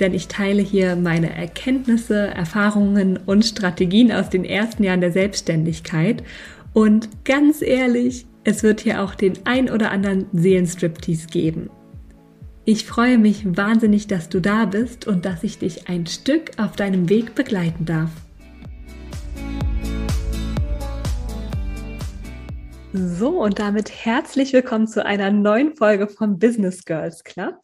Denn ich teile hier meine Erkenntnisse, Erfahrungen und Strategien aus den ersten Jahren der Selbstständigkeit. Und ganz ehrlich, es wird hier auch den ein oder anderen Seelenstriptease geben. Ich freue mich wahnsinnig, dass du da bist und dass ich dich ein Stück auf deinem Weg begleiten darf. So, und damit herzlich willkommen zu einer neuen Folge vom Business Girls Club.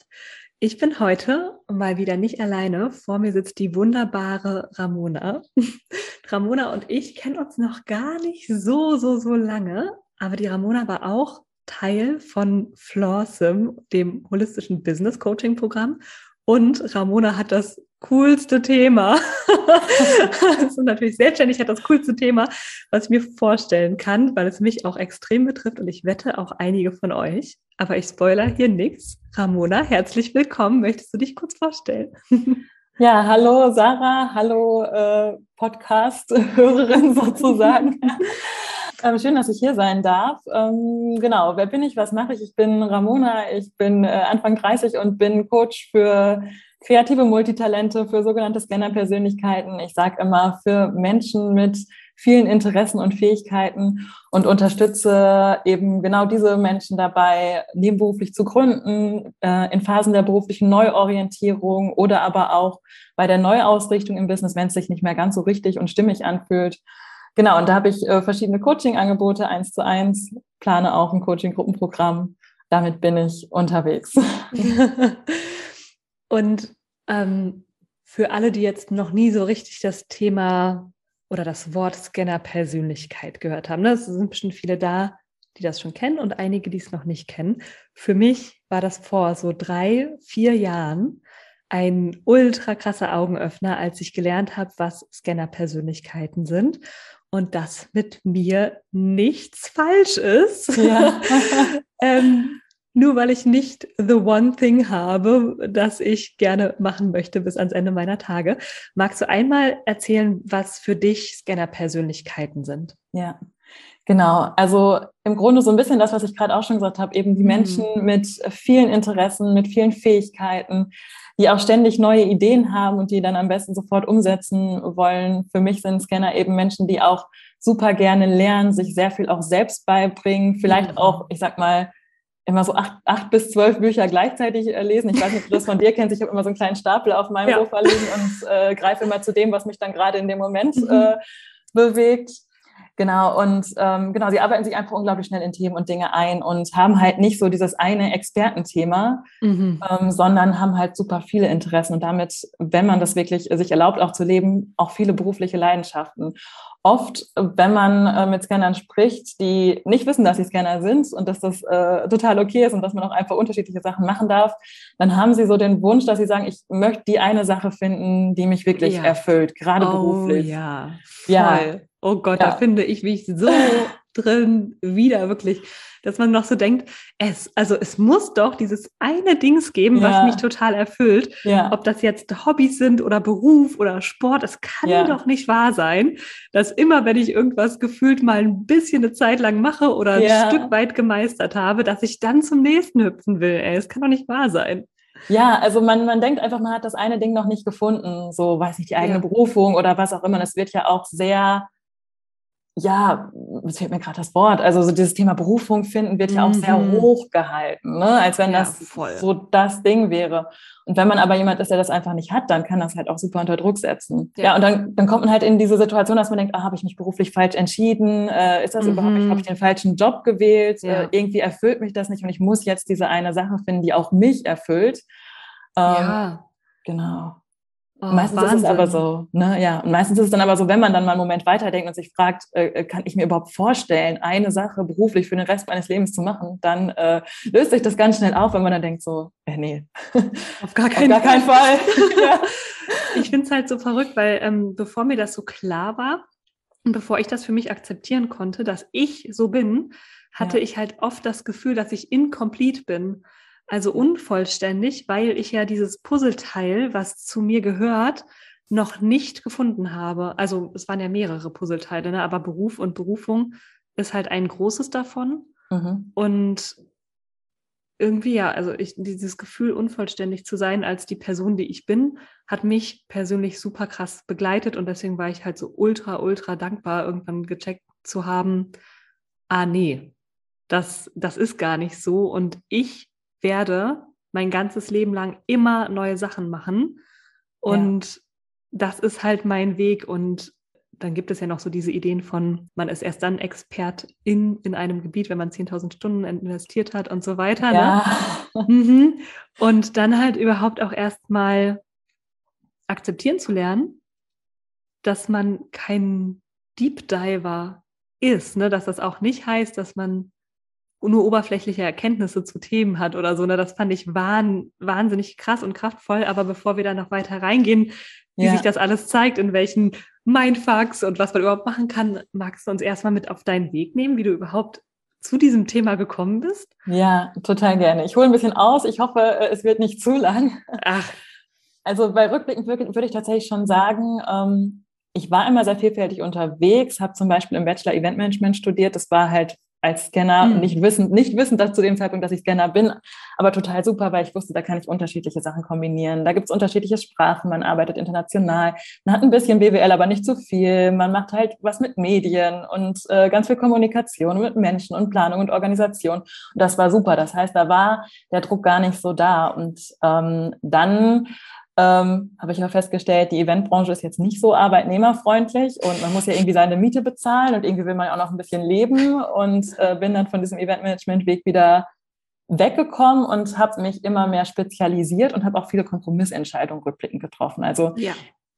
Ich bin heute mal wieder nicht alleine. Vor mir sitzt die wunderbare Ramona. Ramona und ich kennen uns noch gar nicht so, so, so lange. Aber die Ramona war auch Teil von Flawsome, dem holistischen Business Coaching Programm. Und Ramona hat das coolste Thema. also natürlich selbstständig hat das coolste Thema, was ich mir vorstellen kann, weil es mich auch extrem betrifft und ich wette auch einige von euch. Aber ich spoiler hier nichts. Ramona, herzlich willkommen. Möchtest du dich kurz vorstellen? Ja, hallo Sarah, hallo äh, Podcast-Hörerin sozusagen. Ähm, schön, dass ich hier sein darf. Ähm, genau, wer bin ich, was mache ich? Ich bin Ramona, ich bin äh, Anfang 30 und bin Coach für kreative Multitalente, für sogenannte Scanner-Persönlichkeiten. Ich sage immer, für Menschen mit vielen Interessen und Fähigkeiten und unterstütze eben genau diese Menschen dabei, nebenberuflich zu gründen, äh, in Phasen der beruflichen Neuorientierung oder aber auch bei der Neuausrichtung im Business, wenn es sich nicht mehr ganz so richtig und stimmig anfühlt Genau, und da habe ich äh, verschiedene Coaching-Angebote, eins zu eins, plane auch ein Coaching-Gruppenprogramm. Damit bin ich unterwegs. und ähm, für alle, die jetzt noch nie so richtig das Thema oder das Wort Scanner-Persönlichkeit gehört haben, ne? es sind bestimmt viele da, die das schon kennen und einige, die es noch nicht kennen. Für mich war das vor so drei, vier Jahren ein ultra krasser Augenöffner, als ich gelernt habe, was Scanner-Persönlichkeiten sind und dass mit mir nichts falsch ist. Ja. ähm, nur weil ich nicht the one thing habe, das ich gerne machen möchte bis ans Ende meiner Tage. Magst du einmal erzählen, was für dich Scanner-Persönlichkeiten sind? Ja, genau. Also im Grunde so ein bisschen das, was ich gerade auch schon gesagt habe, eben die mhm. Menschen mhm. mit vielen Interessen, mit vielen Fähigkeiten, die auch ständig neue Ideen haben und die dann am besten sofort umsetzen wollen. Für mich sind Scanner eben Menschen, die auch super gerne lernen, sich sehr viel auch selbst beibringen, vielleicht mhm. auch, ich sag mal, immer so acht, acht bis zwölf Bücher gleichzeitig äh, lesen. Ich weiß nicht, ob du das von dir kennst. Ich habe immer so einen kleinen Stapel auf meinem ja. Sofa liegen und äh, greife immer zu dem, was mich dann gerade in dem Moment mhm. äh, bewegt. Genau, und ähm, genau, sie arbeiten sich einfach unglaublich schnell in Themen und Dinge ein und haben halt nicht so dieses eine Expertenthema, mhm. ähm, sondern haben halt super viele Interessen und damit, wenn man das wirklich sich erlaubt, auch zu leben, auch viele berufliche Leidenschaften. Oft, wenn man äh, mit Scannern spricht, die nicht wissen, dass sie Scanner sind und dass das äh, total okay ist und dass man auch einfach unterschiedliche Sachen machen darf, dann haben sie so den Wunsch, dass sie sagen, ich möchte die eine Sache finden, die mich wirklich ja. erfüllt, gerade oh, beruflich. Ja, voll. ja. Oh Gott, ja. da finde ich mich so drin wieder wirklich, dass man noch so denkt, es, also es muss doch dieses eine Dings geben, ja. was mich total erfüllt. Ja. Ob das jetzt Hobbys sind oder Beruf oder Sport, es kann ja. doch nicht wahr sein, dass immer, wenn ich irgendwas gefühlt mal ein bisschen eine Zeit lang mache oder ein Stück weit gemeistert habe, dass ich dann zum nächsten hüpfen will. Ey, es kann doch nicht wahr sein. Ja, also man, man denkt einfach, man hat das eine Ding noch nicht gefunden, so weiß nicht, die eigene Berufung oder was auch immer. Das wird ja auch sehr ja, es fehlt mir gerade das Wort, also so dieses Thema Berufung finden wird ja auch sehr mhm. hoch gehalten, ne? als wenn ja, das voll. so das Ding wäre. Und wenn man aber jemand ist, der das einfach nicht hat, dann kann das halt auch super unter Druck setzen. Ja, ja und dann, dann kommt man halt in diese Situation, dass man denkt, ah, habe ich mich beruflich falsch entschieden? Äh, ist das mhm. überhaupt, habe ich den falschen Job gewählt? Ja. Äh, irgendwie erfüllt mich das nicht und ich muss jetzt diese eine Sache finden, die auch mich erfüllt. Ähm, ja. Genau. Oh, meistens Wahnsinn. ist es aber so, ne, ja. Und meistens ist es dann aber so, wenn man dann mal einen Moment weiterdenkt und sich fragt, äh, äh, kann ich mir überhaupt vorstellen, eine Sache beruflich für den Rest meines Lebens zu machen, dann äh, löst sich das ganz schnell auf, wenn man dann denkt so, äh, nee. Auf gar keinen, Auf gar keinen Fall. ja. Ich finde es halt so verrückt, weil ähm, bevor mir das so klar war und bevor ich das für mich akzeptieren konnte, dass ich so bin, hatte ja. ich halt oft das Gefühl, dass ich incomplete bin also unvollständig, weil ich ja dieses Puzzleteil, was zu mir gehört, noch nicht gefunden habe. Also es waren ja mehrere Puzzleteile, ne? aber Beruf und Berufung ist halt ein großes davon. Mhm. Und irgendwie ja, also ich, dieses Gefühl, unvollständig zu sein als die Person, die ich bin, hat mich persönlich super krass begleitet und deswegen war ich halt so ultra, ultra dankbar, irgendwann gecheckt zu haben, ah nee, das, das ist gar nicht so und ich werde mein ganzes Leben lang immer neue Sachen machen. Und ja. das ist halt mein Weg. Und dann gibt es ja noch so diese Ideen von, man ist erst dann Expert in, in einem Gebiet, wenn man 10.000 Stunden investiert hat und so weiter. Ne? Ja. Ne? Mhm. Und dann halt überhaupt auch erstmal akzeptieren zu lernen, dass man kein Deep Diver ist, ne? dass das auch nicht heißt, dass man nur oberflächliche Erkenntnisse zu Themen hat oder so. Ne? Das fand ich wahn, wahnsinnig krass und kraftvoll. Aber bevor wir da noch weiter reingehen, wie ja. sich das alles zeigt, in welchen Mindfucks und was man überhaupt machen kann, magst du uns erstmal mit auf deinen Weg nehmen, wie du überhaupt zu diesem Thema gekommen bist? Ja, total gerne. Ich hole ein bisschen aus. Ich hoffe, äh, es wird nicht zu lang. Ach. Also bei Rückblicken würde ich tatsächlich schon sagen, ähm, ich war immer sehr vielfältig unterwegs, habe zum Beispiel im Bachelor Event Management studiert. Das war halt als Scanner, mhm. nicht wissend, nicht wissend dass zu dem Zeitpunkt, dass ich Scanner bin, aber total super, weil ich wusste, da kann ich unterschiedliche Sachen kombinieren. Da gibt es unterschiedliche Sprachen, man arbeitet international, man hat ein bisschen BWL, aber nicht zu viel. Man macht halt was mit Medien und äh, ganz viel Kommunikation mit Menschen und Planung und Organisation. Und das war super. Das heißt, da war der Druck gar nicht so da. Und ähm, dann ähm, habe ich aber festgestellt, die Eventbranche ist jetzt nicht so arbeitnehmerfreundlich und man muss ja irgendwie seine Miete bezahlen und irgendwie will man auch noch ein bisschen leben und äh, bin dann von diesem Eventmanagement-Weg wieder weggekommen und habe mich immer mehr spezialisiert und habe auch viele Kompromissentscheidungen rückblickend getroffen. Also ja,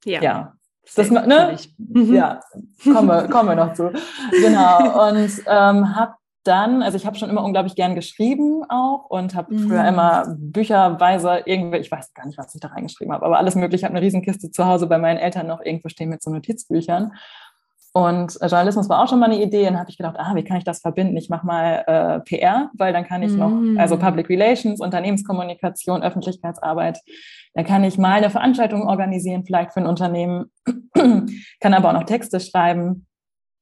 ja. ja. Das, ne? Mhm. Ja, kommen wir, kommen wir noch zu. Genau. Und ähm, habe dann, also ich habe schon immer unglaublich gern geschrieben auch und habe mhm. früher immer bücherweise irgendwie, ich weiß gar nicht, was ich da reingeschrieben habe, aber alles mögliche. Ich habe eine Riesenkiste zu Hause bei meinen Eltern noch irgendwo stehen mit so Notizbüchern. Und äh, Journalismus war auch schon mal eine Idee. Und habe ich gedacht, ah, wie kann ich das verbinden? Ich mache mal äh, PR, weil dann kann ich noch, mhm. also Public Relations, Unternehmenskommunikation, Öffentlichkeitsarbeit. Dann kann ich mal eine Veranstaltung organisieren, vielleicht für ein Unternehmen, kann aber auch noch Texte schreiben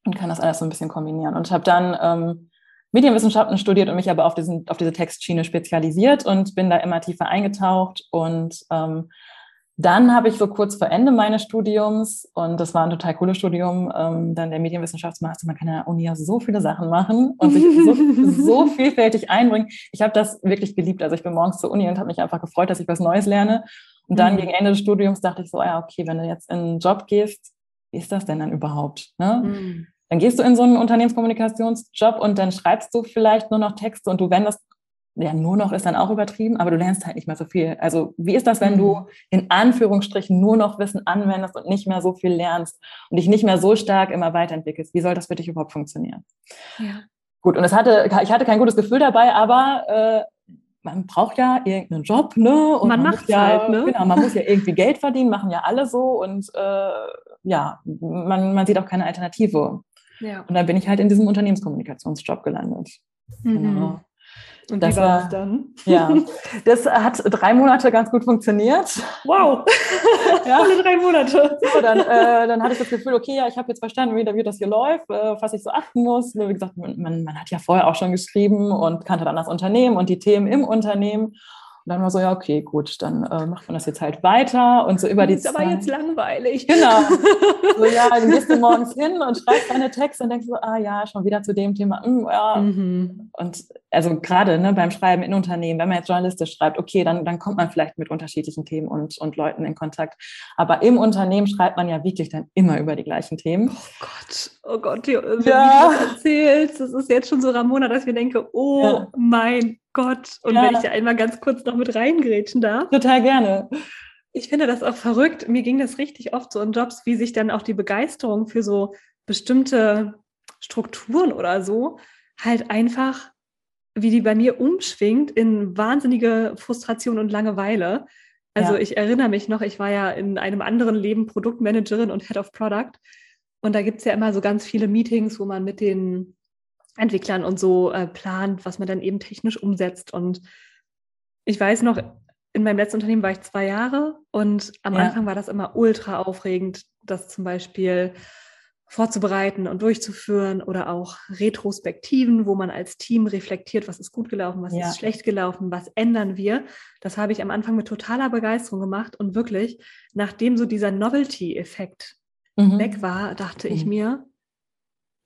und kann das alles so ein bisschen kombinieren. Und habe dann ähm, Medienwissenschaften studiert und mich aber auf, diesen, auf diese Textschiene spezialisiert und bin da immer tiefer eingetaucht. Und ähm, dann habe ich so kurz vor Ende meines Studiums, und das war ein total cooles Studium, ähm, dann der Medienwissenschaftsmaster, man kann ja Uni ja so viele Sachen machen und sich so, so vielfältig einbringen. Ich habe das wirklich geliebt. Also ich bin morgens zur Uni und habe mich einfach gefreut, dass ich was Neues lerne. Und dann mhm. gegen Ende des Studiums dachte ich so, ja, okay, wenn du jetzt in einen Job gehst, wie ist das denn dann überhaupt? Ne? Mhm. Dann gehst du in so einen Unternehmenskommunikationsjob und dann schreibst du vielleicht nur noch Texte und du wendest, ja, nur noch ist dann auch übertrieben, aber du lernst halt nicht mehr so viel. Also wie ist das, wenn du mhm. in Anführungsstrichen nur noch Wissen anwendest und nicht mehr so viel lernst und dich nicht mehr so stark immer weiterentwickelst? Wie soll das für dich überhaupt funktionieren? Ja. Gut, und es hatte, ich hatte kein gutes Gefühl dabei, aber äh, man braucht ja irgendeinen Job, ne? Und man, man macht ja, halt, ne? Genau, man muss ja irgendwie Geld verdienen, machen ja alle so und äh, ja, man, man sieht auch keine Alternative. Ja. Und dann bin ich halt in diesem Unternehmenskommunikationsjob gelandet. Mhm. Genau. Und das wie war, das dann? Ja, das hat drei Monate ganz gut funktioniert. Wow, ja. alle drei Monate. So, dann, äh, dann hatte ich das Gefühl, okay, ja, ich habe jetzt verstanden, wie, wie das hier läuft, äh, was ich so achten muss. Wie gesagt, man, man hat ja vorher auch schon geschrieben und kannte dann das Unternehmen und die Themen im Unternehmen. Dann war so, ja, okay, gut, dann äh, macht man das jetzt halt weiter und so über die Zeit. Ist aber jetzt langweilig. Genau. so, ja, dann gehst du morgens hin und schreibst deine Texte und denkst so, ah ja, schon wieder zu dem Thema. Mm, ja. Mhm. Und also gerade ne, beim Schreiben in Unternehmen, wenn man jetzt journalistisch schreibt, okay, dann, dann kommt man vielleicht mit unterschiedlichen Themen und, und Leuten in Kontakt. Aber im Unternehmen schreibt man ja wirklich dann immer über die gleichen Themen. Oh Gott, oh Gott, wie ja. du das erzählst, das ist jetzt schon so Ramona, dass ich mir denke, oh ja. mein Gott. Und ja. wenn ich da einmal ganz kurz noch mit reingrätschen darf. Total gerne. Ich finde das auch verrückt. Mir ging das richtig oft so in Jobs, wie sich dann auch die Begeisterung für so bestimmte Strukturen oder so halt einfach, wie die bei mir umschwingt in wahnsinnige Frustration und Langeweile. Also ja. ich erinnere mich noch, ich war ja in einem anderen Leben Produktmanagerin und Head of Product. Und da gibt es ja immer so ganz viele Meetings, wo man mit den Entwicklern und so äh, plant, was man dann eben technisch umsetzt. Und ich weiß noch, in meinem letzten Unternehmen war ich zwei Jahre und am ja. Anfang war das immer ultra aufregend, das zum Beispiel vorzubereiten und durchzuführen oder auch Retrospektiven, wo man als Team reflektiert, was ist gut gelaufen, was ja. ist schlecht gelaufen, was ändern wir. Das habe ich am Anfang mit totaler Begeisterung gemacht und wirklich, nachdem so dieser Novelty-Effekt mhm. weg war, dachte mhm. ich mir,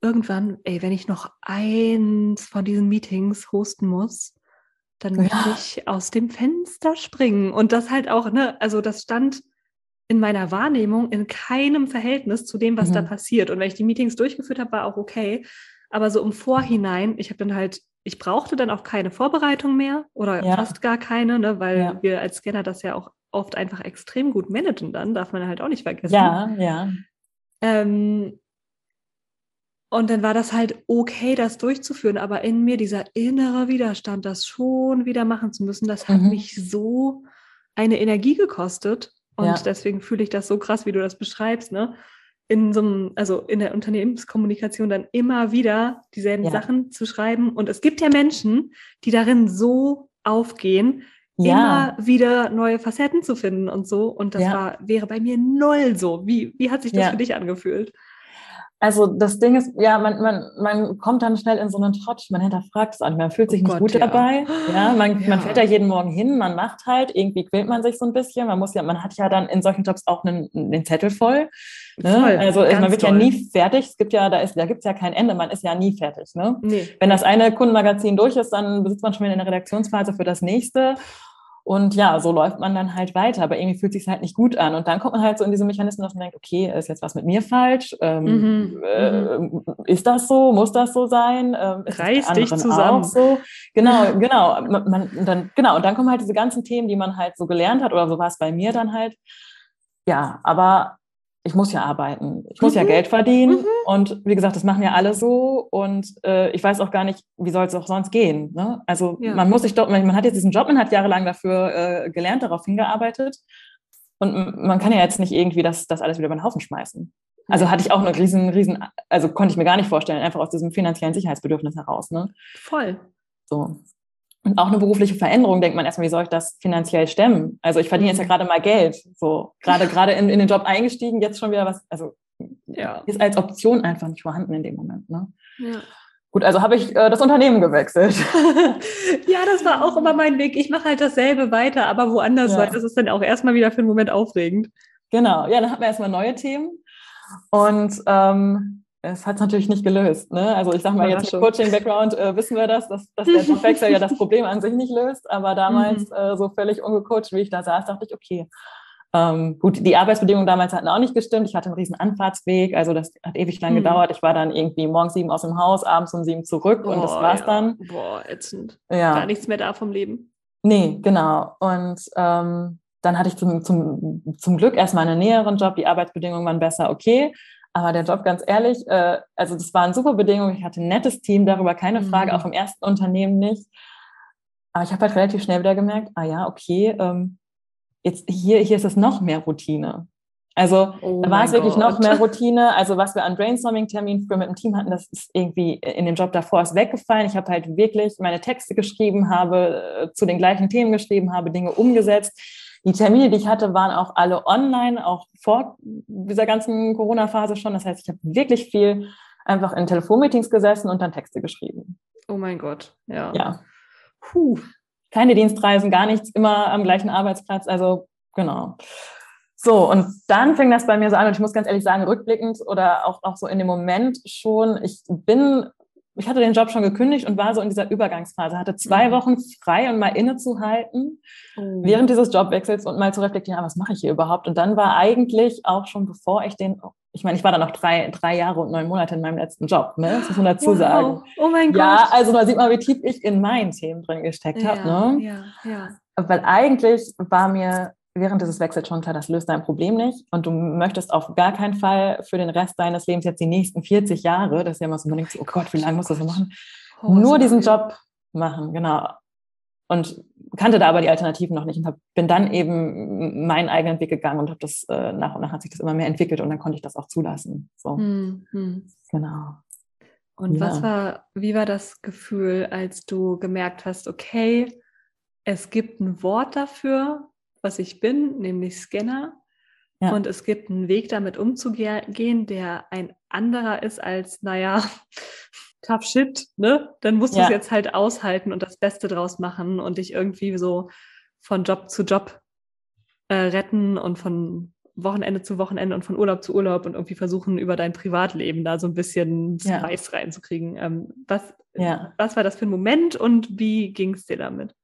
irgendwann, ey, wenn ich noch eins von diesen Meetings hosten muss, dann möchte ja. ich aus dem Fenster springen. Und das halt auch, ne, also das stand in meiner Wahrnehmung in keinem Verhältnis zu dem, was mhm. da passiert. Und wenn ich die Meetings durchgeführt habe, war auch okay. Aber so im Vorhinein, ich habe dann halt, ich brauchte dann auch keine Vorbereitung mehr oder ja. fast gar keine, ne, weil ja. wir als Scanner das ja auch oft einfach extrem gut managen dann, darf man halt auch nicht vergessen. Ja, ja. Ähm, und dann war das halt okay, das durchzuführen, aber in mir dieser innere Widerstand, das schon wieder machen zu müssen, das hat mhm. mich so eine Energie gekostet. Und ja. deswegen fühle ich das so krass, wie du das beschreibst, ne? In so einem, also in der Unternehmenskommunikation dann immer wieder dieselben ja. Sachen zu schreiben. Und es gibt ja Menschen, die darin so aufgehen, ja. immer wieder neue Facetten zu finden und so. Und das war, wäre bei mir null so. Wie, wie hat sich das für dich angefühlt? Also das Ding ist, ja, man, man, man kommt dann schnell in so einen Trott, man hinterfragt es nicht, man fühlt sich oh nicht Gott, gut ja. dabei. Ja, man, ja. man fährt da jeden Morgen hin, man macht halt, irgendwie quält man sich so ein bisschen. Man muss ja, man hat ja dann in solchen Jobs auch einen, einen Zettel voll. Ne? voll also man wird toll. ja nie fertig. Es gibt ja, da ist, da gibt es ja kein Ende, man ist ja nie fertig. Ne? Nee. Wenn das eine Kundenmagazin durch ist, dann besitzt man schon wieder in der Redaktionsphase für das nächste. Und ja, so läuft man dann halt weiter, aber irgendwie fühlt sich halt nicht gut an. Und dann kommt man halt so in diese Mechanismen, dass man denkt, okay, ist jetzt was mit mir falsch? Ähm, mhm. äh, mhm. ist das so? Muss das so sein? Ähm, Reiß dich zusammen. so? Genau, genau. Man, dann, genau. Und dann kommen halt diese ganzen Themen, die man halt so gelernt hat, oder so war es bei mir dann halt. Ja, aber ich muss ja arbeiten, ich muss mhm. ja Geld verdienen mhm. und wie gesagt, das machen ja alle so und äh, ich weiß auch gar nicht, wie soll es auch sonst gehen. Ne? Also ja. man muss sich doch, man hat jetzt diesen Job, man hat jahrelang dafür äh, gelernt, darauf hingearbeitet und man kann ja jetzt nicht irgendwie das, das alles wieder über den Haufen schmeißen. Also hatte ich auch eine riesen, riesen, also konnte ich mir gar nicht vorstellen, einfach aus diesem finanziellen Sicherheitsbedürfnis heraus. Ne? Voll. So. Und auch eine berufliche Veränderung denkt man erstmal, wie soll ich das finanziell stemmen? Also ich verdiene jetzt ja mhm. gerade mal Geld, so gerade gerade in, in den Job eingestiegen, jetzt schon wieder was, also ja. ist als Option einfach nicht vorhanden in dem Moment. Ne? Ja. Gut, also habe ich äh, das Unternehmen gewechselt. ja, das war auch immer mein Weg. Ich mache halt dasselbe weiter, aber woanders, ja. weil das ist dann auch erstmal wieder für einen Moment aufregend. Genau, ja, dann hatten wir erstmal neue Themen. Und ähm, es hat es natürlich nicht gelöst. Ne? Also ich sage mal, jetzt mit Coaching-Background äh, wissen wir das, dass, dass der Jobwechsel ja das Problem an sich nicht löst. Aber damals mhm. äh, so völlig ungecoacht, wie ich da saß, dachte ich, okay. Ähm, gut, die Arbeitsbedingungen damals hatten auch nicht gestimmt. Ich hatte einen riesen Anfahrtsweg, also das hat ewig lang mhm. gedauert. Ich war dann irgendwie morgens sieben aus dem Haus, abends um sieben zurück Boah, und das war's ja. dann. Boah, ätzend. Ja. Gar nichts mehr da vom Leben. Nee, genau. Und ähm, dann hatte ich zum, zum, zum Glück erstmal einen näheren Job. Die Arbeitsbedingungen waren besser, okay. Aber der Job, ganz ehrlich, äh, also das waren super Bedingungen. Ich hatte ein nettes Team, darüber keine mhm. Frage, auch im ersten Unternehmen nicht. Aber ich habe halt relativ schnell wieder gemerkt, ah ja, okay, ähm, jetzt hier, hier ist es noch mehr Routine. Also oh da war es wirklich noch mehr Routine. Also was wir an Brainstorming-Terminen früher mit dem Team hatten, das ist irgendwie in dem Job davor ist weggefallen. Ich habe halt wirklich meine Texte geschrieben, habe äh, zu den gleichen Themen geschrieben, habe Dinge umgesetzt die Termine, die ich hatte, waren auch alle online, auch vor dieser ganzen Corona-Phase schon. Das heißt, ich habe wirklich viel einfach in Telefonmeetings gesessen und dann Texte geschrieben. Oh mein Gott, ja. Ja. Puh. Keine Dienstreisen, gar nichts, immer am gleichen Arbeitsplatz. Also genau. So, und dann fing das bei mir so an, und ich muss ganz ehrlich sagen, rückblickend oder auch, auch so in dem Moment schon, ich bin ich hatte den Job schon gekündigt und war so in dieser Übergangsphase, hatte zwei mhm. Wochen frei und mal innezuhalten mhm. während dieses Jobwechsels und mal zu reflektieren, ah, was mache ich hier überhaupt? Und dann war eigentlich auch schon, bevor ich den, ich meine, ich war dann noch drei, drei Jahre und neun Monate in meinem letzten Job, ne? Das muss man dazu wow. sagen. Oh mein Gott. Ja, also man sieht mal, wie tief ich in meinen Themen drin gesteckt ja, habe, ne? Ja, ja. Weil eigentlich war mir während dieses Wechsels schon klar, das löst dein Problem nicht und du möchtest auf gar keinen Fall für den Rest deines Lebens jetzt die nächsten 40 Jahre, das ist ja immer so, man denkt so, oh Gott, wie lange musst du das machen? Oh, Nur diesen Job machen, genau. Und kannte da aber die Alternativen noch nicht und hab, bin dann eben meinen eigenen Weg gegangen und habe das äh, nach und nach hat sich das immer mehr entwickelt und dann konnte ich das auch zulassen. So. Hm, hm. Genau. Und ja. was war, wie war das Gefühl, als du gemerkt hast, okay, es gibt ein Wort dafür, was ich bin, nämlich Scanner. Ja. Und es gibt einen Weg, damit umzugehen, der ein anderer ist als, naja, tough shit, ne? Dann musst du es jetzt halt aushalten und das Beste draus machen und dich irgendwie so von Job zu Job äh, retten und von Wochenende zu Wochenende und von Urlaub zu Urlaub und irgendwie versuchen, über dein Privatleben da so ein bisschen Spice ja. reinzukriegen. Ähm, was, ja. was war das für ein Moment und wie ging es dir damit?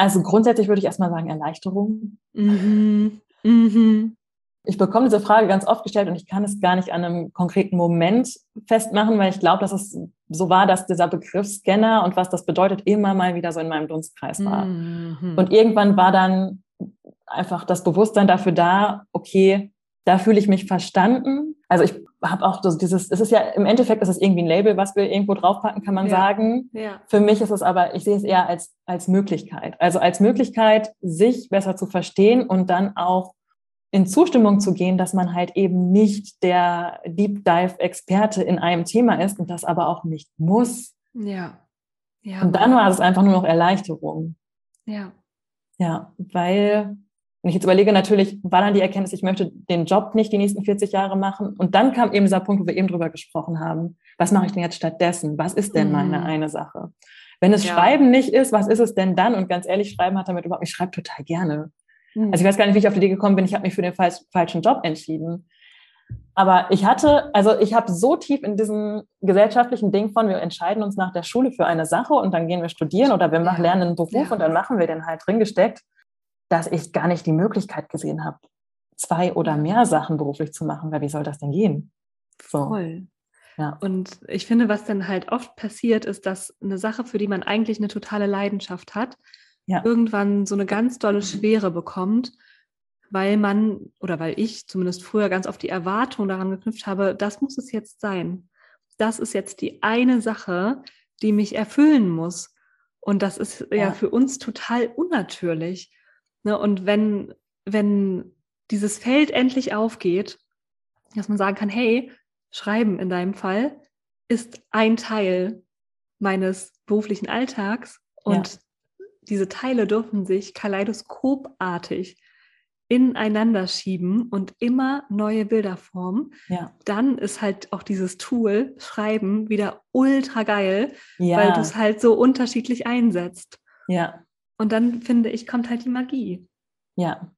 Also grundsätzlich würde ich erstmal sagen Erleichterung. Mhm. Mhm. Ich bekomme diese Frage ganz oft gestellt und ich kann es gar nicht an einem konkreten Moment festmachen, weil ich glaube, dass es so war, dass dieser Begriff Scanner und was das bedeutet immer mal wieder so in meinem Dunstkreis war. Mhm. Und irgendwann war dann einfach das Bewusstsein dafür da, okay, da fühle ich mich verstanden. Also ich habe auch so dieses, es ist ja im Endeffekt ist es irgendwie ein Label, was wir irgendwo draufpacken, kann man ja. sagen. Ja. Für mich ist es aber, ich sehe es eher als, als Möglichkeit. Also als Möglichkeit, sich besser zu verstehen und dann auch in Zustimmung zu gehen, dass man halt eben nicht der Deep Dive Experte in einem Thema ist und das aber auch nicht muss. Ja. ja. Und dann war es einfach nur noch Erleichterung. Ja. Ja, weil wenn ich jetzt überlege, natürlich war dann die Erkenntnis, ich möchte den Job nicht die nächsten 40 Jahre machen. Und dann kam eben dieser Punkt, wo wir eben drüber gesprochen haben. Was mache ich denn jetzt stattdessen? Was ist denn meine mhm. eine Sache? Wenn es ja. Schreiben nicht ist, was ist es denn dann? Und ganz ehrlich, Schreiben hat damit überhaupt, ich schreibe total gerne. Mhm. Also ich weiß gar nicht, wie ich auf die Idee gekommen bin. Ich habe mich für den falschen Job entschieden. Aber ich hatte, also ich habe so tief in diesem gesellschaftlichen Ding von, wir entscheiden uns nach der Schule für eine Sache und dann gehen wir studieren oder wir machen, lernen einen Beruf ja. und dann machen wir den halt drin gesteckt dass ich gar nicht die Möglichkeit gesehen habe, zwei oder mehr Sachen beruflich zu machen, weil wie soll das denn gehen? So. Voll. Ja. Und ich finde, was dann halt oft passiert, ist, dass eine Sache, für die man eigentlich eine totale Leidenschaft hat, ja. irgendwann so eine ganz dolle Schwere bekommt, weil man oder weil ich zumindest früher ganz oft die Erwartung daran geknüpft habe, das muss es jetzt sein. Das ist jetzt die eine Sache, die mich erfüllen muss. Und das ist ja, ja für uns total unnatürlich. Ne? Und wenn, wenn dieses Feld endlich aufgeht, dass man sagen kann, hey, Schreiben in deinem Fall ist ein Teil meines beruflichen Alltags und ja. diese Teile dürfen sich kaleidoskopartig ineinander schieben und immer neue Bilder formen, ja. dann ist halt auch dieses Tool Schreiben wieder ultra geil, ja. weil du es halt so unterschiedlich einsetzt. Ja. Und dann finde ich, kommt halt die Magie. Ja.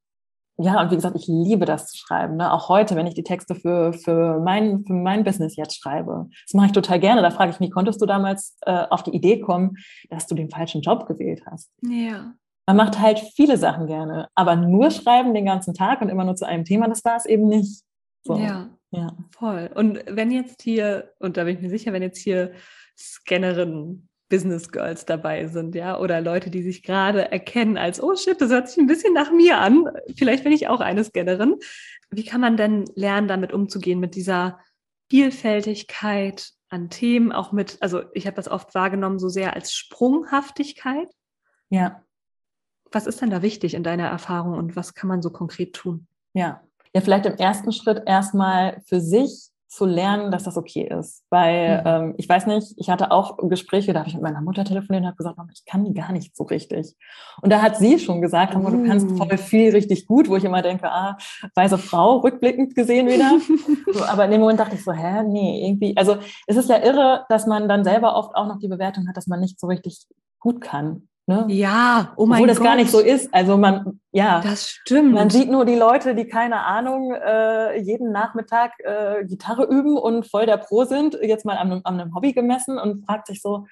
Ja, und wie gesagt, ich liebe das zu schreiben. Ne? Auch heute, wenn ich die Texte für, für, mein, für mein Business jetzt schreibe. Das mache ich total gerne. Da frage ich mich, konntest du damals äh, auf die Idee kommen, dass du den falschen Job gewählt hast? Ja. Man macht halt viele Sachen gerne, aber nur schreiben den ganzen Tag und immer nur zu einem Thema, das war es eben nicht. So. Ja, ja, voll. Und wenn jetzt hier, und da bin ich mir sicher, wenn jetzt hier Scannerinnen Business Girls dabei sind, ja, oder Leute, die sich gerade erkennen als, oh shit, das hört sich ein bisschen nach mir an. Vielleicht bin ich auch eine Scannerin. Wie kann man denn lernen, damit umzugehen, mit dieser Vielfältigkeit an Themen, auch mit, also ich habe das oft wahrgenommen, so sehr als Sprunghaftigkeit. Ja. Was ist denn da wichtig in deiner Erfahrung und was kann man so konkret tun? Ja. Ja, vielleicht im ersten Schritt erstmal für sich zu lernen, dass das okay ist. Weil mhm. ähm, ich weiß nicht, ich hatte auch Gespräche, da habe ich mit meiner Mutter telefoniert und habe gesagt, ich kann gar nicht so richtig. Und da hat sie schon gesagt, mhm. du kannst voll viel richtig gut, wo ich immer denke, ah, weiße Frau, rückblickend gesehen wieder. so, aber in dem Moment dachte ich so, hä, nee, irgendwie. Also es ist ja irre, dass man dann selber oft auch noch die Bewertung hat, dass man nicht so richtig gut kann. Ne? Ja, oh mein Obwohl das gar nicht so ist. Also man, ja. Das stimmt. Man sieht nur die Leute, die keine Ahnung, äh, jeden Nachmittag äh, Gitarre üben und voll der Pro sind, jetzt mal an, an einem Hobby gemessen und fragt sich so,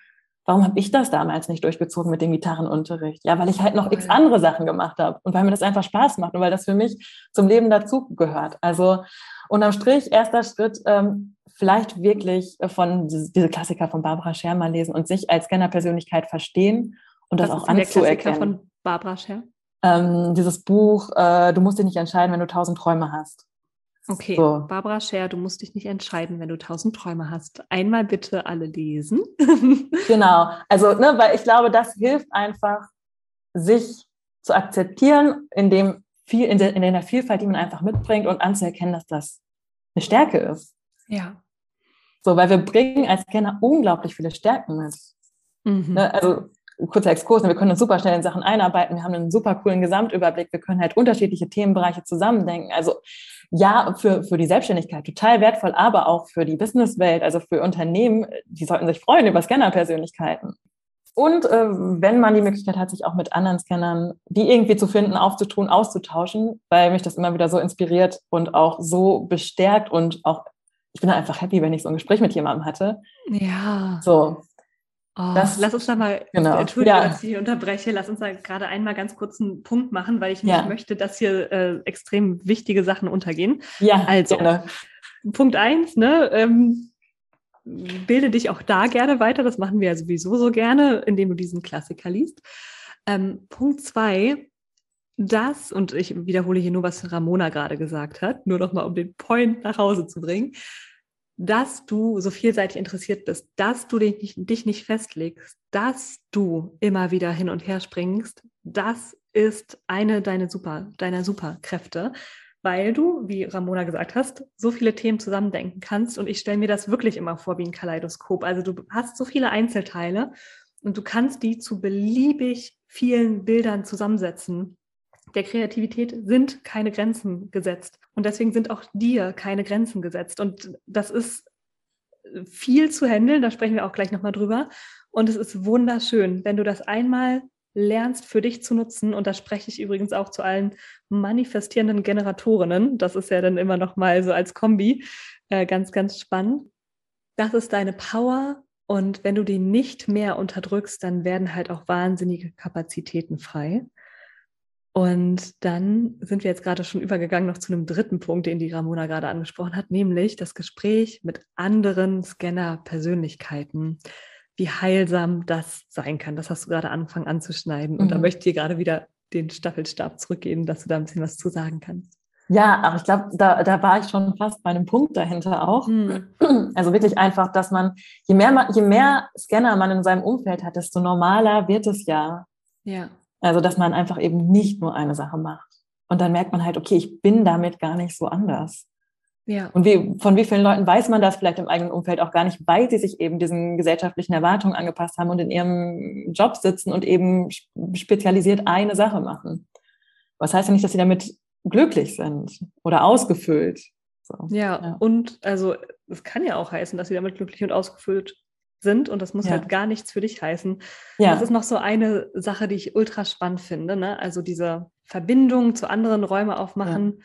warum habe ich das damals nicht durchgezogen mit dem Gitarrenunterricht? Ja, weil ich halt noch x andere Sachen gemacht habe und weil mir das einfach Spaß macht und weil das für mich zum Leben dazu gehört. Also unterm Strich, erster Schritt, ähm, vielleicht wirklich von diese, diese Klassiker von Barbara Schermer lesen und sich als Scanner-Persönlichkeit verstehen und das, das auch anzuerkennen. von Barbara Scher? ähm, dieses Buch, äh, du musst dich nicht entscheiden, wenn du tausend Träume hast. Okay, so. Barbara Scher, du musst dich nicht entscheiden, wenn du tausend Träume hast. Einmal bitte alle lesen. genau, also, ne, weil ich glaube, das hilft einfach, sich zu akzeptieren, in dem viel, in der, in der Vielfalt, die man einfach mitbringt und anzuerkennen, dass das eine Stärke ist. Ja. So, weil wir bringen als Scanner unglaublich viele Stärken mit. Mhm. Ne, also kurzer Exkurs, ne, wir können uns super schnell in Sachen einarbeiten, wir haben einen super coolen Gesamtüberblick, wir können halt unterschiedliche Themenbereiche zusammendenken. Also ja, für, für die Selbstständigkeit total wertvoll, aber auch für die Businesswelt, also für Unternehmen, die sollten sich freuen über Scanner-Persönlichkeiten. Und äh, wenn man die Möglichkeit hat, sich auch mit anderen Scannern, die irgendwie zu finden, aufzutun, auszutauschen, weil mich das immer wieder so inspiriert und auch so bestärkt und auch, ich bin einfach happy, wenn ich so ein Gespräch mit jemandem hatte. Ja. So, Oh, das, lass uns da mal, genau. Entschuldigung, ja. dass ich hier unterbreche, lass uns da gerade einmal ganz kurz einen Punkt machen, weil ich nicht ja. möchte, dass hier äh, extrem wichtige Sachen untergehen. Ja, also gerne. Punkt eins, ne, ähm, bilde dich auch da gerne weiter, das machen wir ja sowieso so gerne, indem du diesen Klassiker liest. Ähm, Punkt zwei, das, und ich wiederhole hier nur, was Ramona gerade gesagt hat, nur noch mal, um den Point nach Hause zu bringen, dass du so vielseitig interessiert bist, dass du dich nicht, dich nicht festlegst, dass du immer wieder hin und her springst, das ist eine deiner super, deiner Superkräfte, weil du, wie Ramona gesagt hast, so viele Themen zusammendenken kannst. Und ich stelle mir das wirklich immer vor wie ein Kaleidoskop. Also du hast so viele Einzelteile und du kannst die zu beliebig vielen Bildern zusammensetzen der Kreativität sind keine Grenzen gesetzt. Und deswegen sind auch dir keine Grenzen gesetzt. Und das ist viel zu handeln, da sprechen wir auch gleich nochmal drüber. Und es ist wunderschön, wenn du das einmal lernst für dich zu nutzen. Und da spreche ich übrigens auch zu allen manifestierenden Generatorinnen. Das ist ja dann immer noch mal so als Kombi äh, ganz, ganz spannend. Das ist deine Power. Und wenn du die nicht mehr unterdrückst, dann werden halt auch wahnsinnige Kapazitäten frei. Und dann sind wir jetzt gerade schon übergegangen noch zu einem dritten Punkt, den die Ramona gerade angesprochen hat, nämlich das Gespräch mit anderen Scanner-Persönlichkeiten. Wie heilsam das sein kann. Das hast du gerade angefangen anzuschneiden. Und mhm. da möchte ich dir gerade wieder den Staffelstab zurückgeben, dass du da ein bisschen was zu sagen kannst. Ja, aber ich glaube, da, da war ich schon fast bei einem Punkt dahinter auch. Mhm. Also wirklich einfach, dass man, je mehr, man, je mehr Scanner man in seinem Umfeld hat, desto normaler wird es ja. Ja. Also, dass man einfach eben nicht nur eine Sache macht. Und dann merkt man halt, okay, ich bin damit gar nicht so anders. Ja. Und wie, von wie vielen Leuten weiß man das vielleicht im eigenen Umfeld auch gar nicht, weil sie sich eben diesen gesellschaftlichen Erwartungen angepasst haben und in ihrem Job sitzen und eben spezialisiert eine Sache machen. Was heißt ja nicht, dass sie damit glücklich sind oder ausgefüllt. So. Ja, ja, und also es kann ja auch heißen, dass sie damit glücklich und ausgefüllt sind und das muss ja. halt gar nichts für dich heißen. Ja. Das ist noch so eine Sache, die ich ultra spannend finde. Ne? Also diese Verbindung zu anderen Räumen aufmachen. Ja.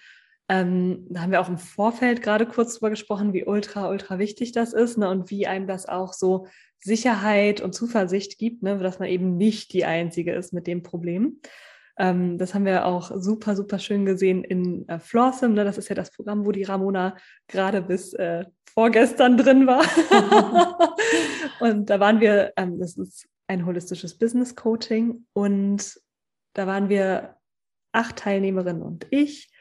Ähm, da haben wir auch im Vorfeld gerade kurz drüber gesprochen, wie ultra, ultra wichtig das ist ne? und wie einem das auch so Sicherheit und Zuversicht gibt, ne? dass man eben nicht die Einzige ist mit dem Problem. Ähm, das haben wir auch super, super schön gesehen in äh, Flawsome. Ne? Das ist ja das Programm, wo die Ramona gerade bis äh, vorgestern drin war. und da waren wir, ähm, das ist ein holistisches Business Coaching und da waren wir acht Teilnehmerinnen und ich.